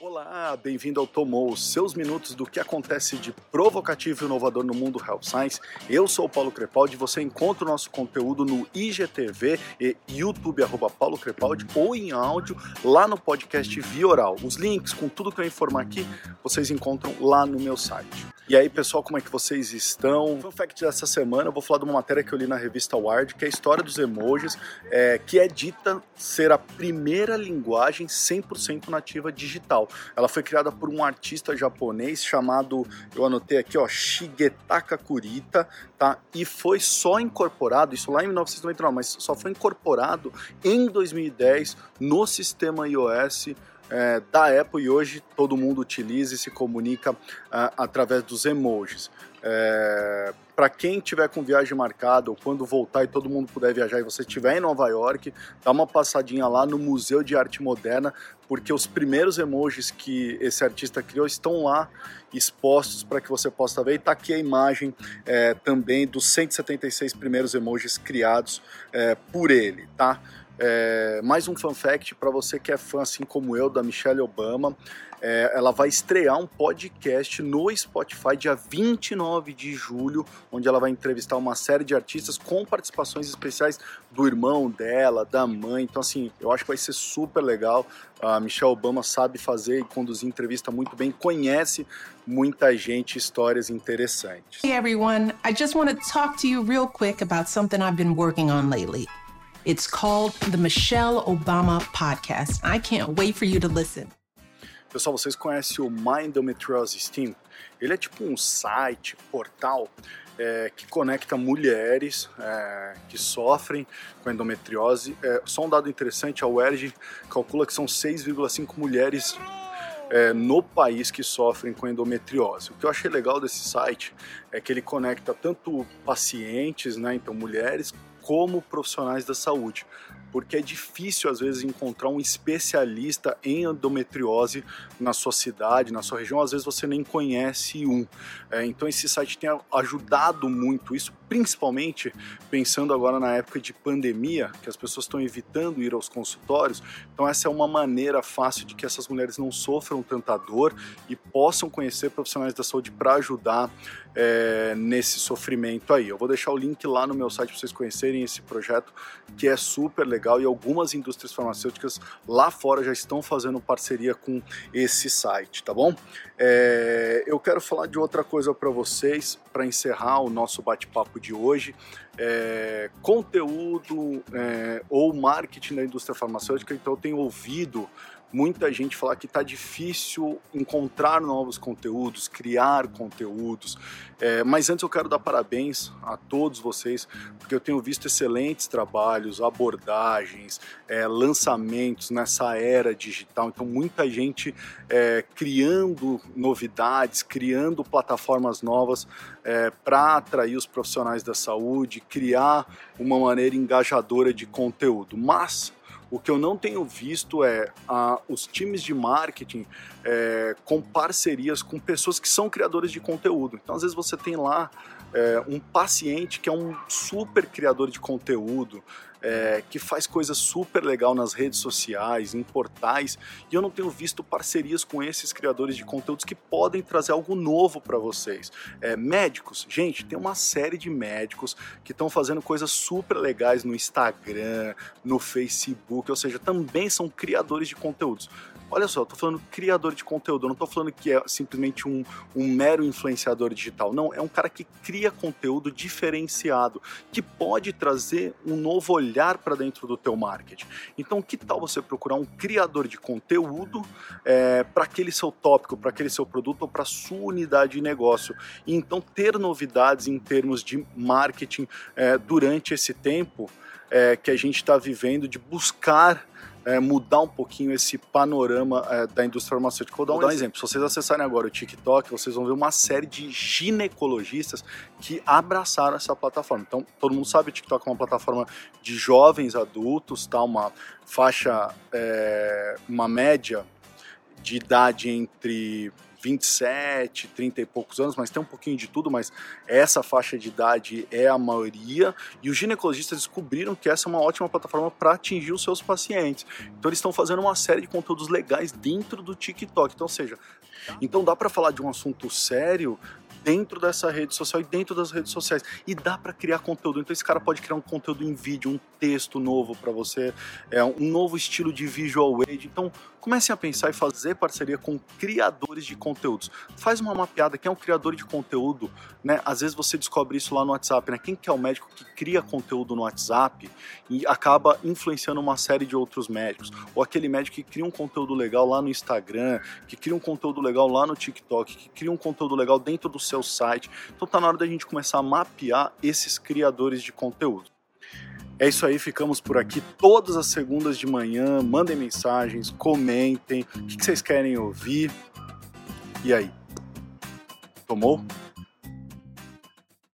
Olá, bem-vindo ao Tomou, seus minutos do que acontece de provocativo e inovador no mundo Health Science. Eu sou o Paulo Crepaldi você encontra o nosso conteúdo no IGTV e YouTube, arroba Paulo Crepaldi, ou em áudio lá no podcast Via Oral. Os links com tudo que eu informar aqui, vocês encontram lá no meu site. E aí, pessoal, como é que vocês estão? Fun fact dessa semana, eu vou falar de uma matéria que eu li na revista Wired, que é a história dos emojis, é, que é dita ser a primeira linguagem 100% nativa digital. Ela foi criada por um artista japonês chamado, eu anotei aqui, ó, Shigetaka Kurita, tá? E foi só incorporado, isso lá em 1999, mas só foi incorporado em 2010 no sistema iOS é, da Apple e hoje todo mundo utiliza e se comunica ah, através dos emojis. É, para quem tiver com viagem marcada ou quando voltar e todo mundo puder viajar e você estiver em Nova York, dá uma passadinha lá no Museu de Arte Moderna, porque os primeiros emojis que esse artista criou estão lá expostos para que você possa ver. E tá aqui a imagem é, também dos 176 primeiros emojis criados é, por ele, tá? É, mais um fun fact para você que é fã, assim como eu, da Michelle Obama. É, ela vai estrear um podcast no Spotify dia 29 de julho, onde ela vai entrevistar uma série de artistas com participações especiais do irmão dela, da mãe. Então, assim, eu acho que vai ser super legal. A Michelle Obama sabe fazer e conduzir entrevista muito bem, conhece muita gente, histórias interessantes. Hey everyone, I just want to talk to you real quick about something I've been working on lately. It's called the Michelle Obama Podcast. I can't wait for you to listen. Pessoal, vocês conhecem o My Endometriosis Team? Ele é tipo um site, portal é, que conecta mulheres é, que sofrem com endometriose. É, só um dado interessante, a UERJ calcula que são 6,5 mulheres é, no país que sofrem com endometriose. O que eu achei legal desse site é que ele conecta tanto pacientes, né, então mulheres, como profissionais da saúde, porque é difícil às vezes encontrar um especialista em endometriose na sua cidade, na sua região, às vezes você nem conhece um. É, então esse site tem ajudado muito isso, principalmente pensando agora na época de pandemia, que as pessoas estão evitando ir aos consultórios. Então essa é uma maneira fácil de que essas mulheres não sofram tanta dor e possam conhecer profissionais da saúde para ajudar é, nesse sofrimento aí. Eu vou deixar o link lá no meu site para vocês conhecerem esse projeto que é super legal e algumas indústrias farmacêuticas lá fora já estão fazendo parceria com esse site, tá bom? É, eu quero falar de outra coisa para vocês para encerrar o nosso bate-papo de hoje. É, conteúdo é, ou marketing da indústria farmacêutica, então eu tenho ouvido muita gente falar que está difícil encontrar novos conteúdos, criar conteúdos. É, mas antes eu quero dar parabéns a todos vocês, porque eu tenho visto excelentes trabalhos, abordagens, é, lançamentos nessa era digital. Então, muita gente é, criando novidades, criando plataformas novas é, para atrair os profissionais da saúde, criar uma maneira engajadora de conteúdo. Mas o que eu não tenho visto é a, os times de marketing é, com parcerias com pessoas que são criadores de conteúdo. Então, às vezes, você tem lá é, um paciente que é um super criador de conteúdo, é, que faz coisas super legal nas redes sociais, em portais, e eu não tenho visto parcerias com esses criadores de conteúdos que podem trazer algo novo para vocês. É, médicos, gente, tem uma série de médicos que estão fazendo coisas super legais no Instagram, no Facebook, ou seja, também são criadores de conteúdos. Olha só, eu tô falando criador de conteúdo, eu não tô falando que é simplesmente um, um mero influenciador digital. Não, é um cara que cria conteúdo diferenciado, que pode trazer um novo olhar para dentro do teu marketing. Então, que tal você procurar um criador de conteúdo é, para aquele seu tópico, para aquele seu produto ou para sua unidade de negócio? E então ter novidades em termos de marketing é, durante esse tempo é, que a gente está vivendo de buscar é, mudar um pouquinho esse panorama é, da indústria farmacêutica. Vou dar, Vou um, dar um exemplo. Se vocês acessarem agora o TikTok, vocês vão ver uma série de ginecologistas que abraçaram essa plataforma. Então, todo mundo sabe que o TikTok é uma plataforma de jovens adultos, tá? uma faixa, é, uma média de idade entre 27, 30 e poucos anos, mas tem um pouquinho de tudo, mas essa faixa de idade é a maioria. E os ginecologistas descobriram que essa é uma ótima plataforma para atingir os seus pacientes. Então eles estão fazendo uma série de conteúdos legais dentro do TikTok. Então, ou seja, então dá para falar de um assunto sério dentro dessa rede social e dentro das redes sociais. E dá para criar conteúdo. Então esse cara pode criar um conteúdo em vídeo, um texto novo para você, é um novo estilo de visual aid. Então comecem a pensar e fazer parceria com criadores de conteúdos. Faz uma mapeada, quem é um criador de conteúdo, né? Às vezes você descobre isso lá no WhatsApp, né? Quem que é o médico que cria conteúdo no WhatsApp e acaba influenciando uma série de outros médicos, ou aquele médico que cria um conteúdo legal lá no Instagram, que cria um conteúdo legal lá no TikTok, que cria um conteúdo legal dentro do seu site. Então tá na hora da gente começar a mapear esses criadores de conteúdo. É isso aí, ficamos por aqui todas as segundas de manhã. Mandem mensagens, comentem o que vocês querem ouvir. E aí? Tomou?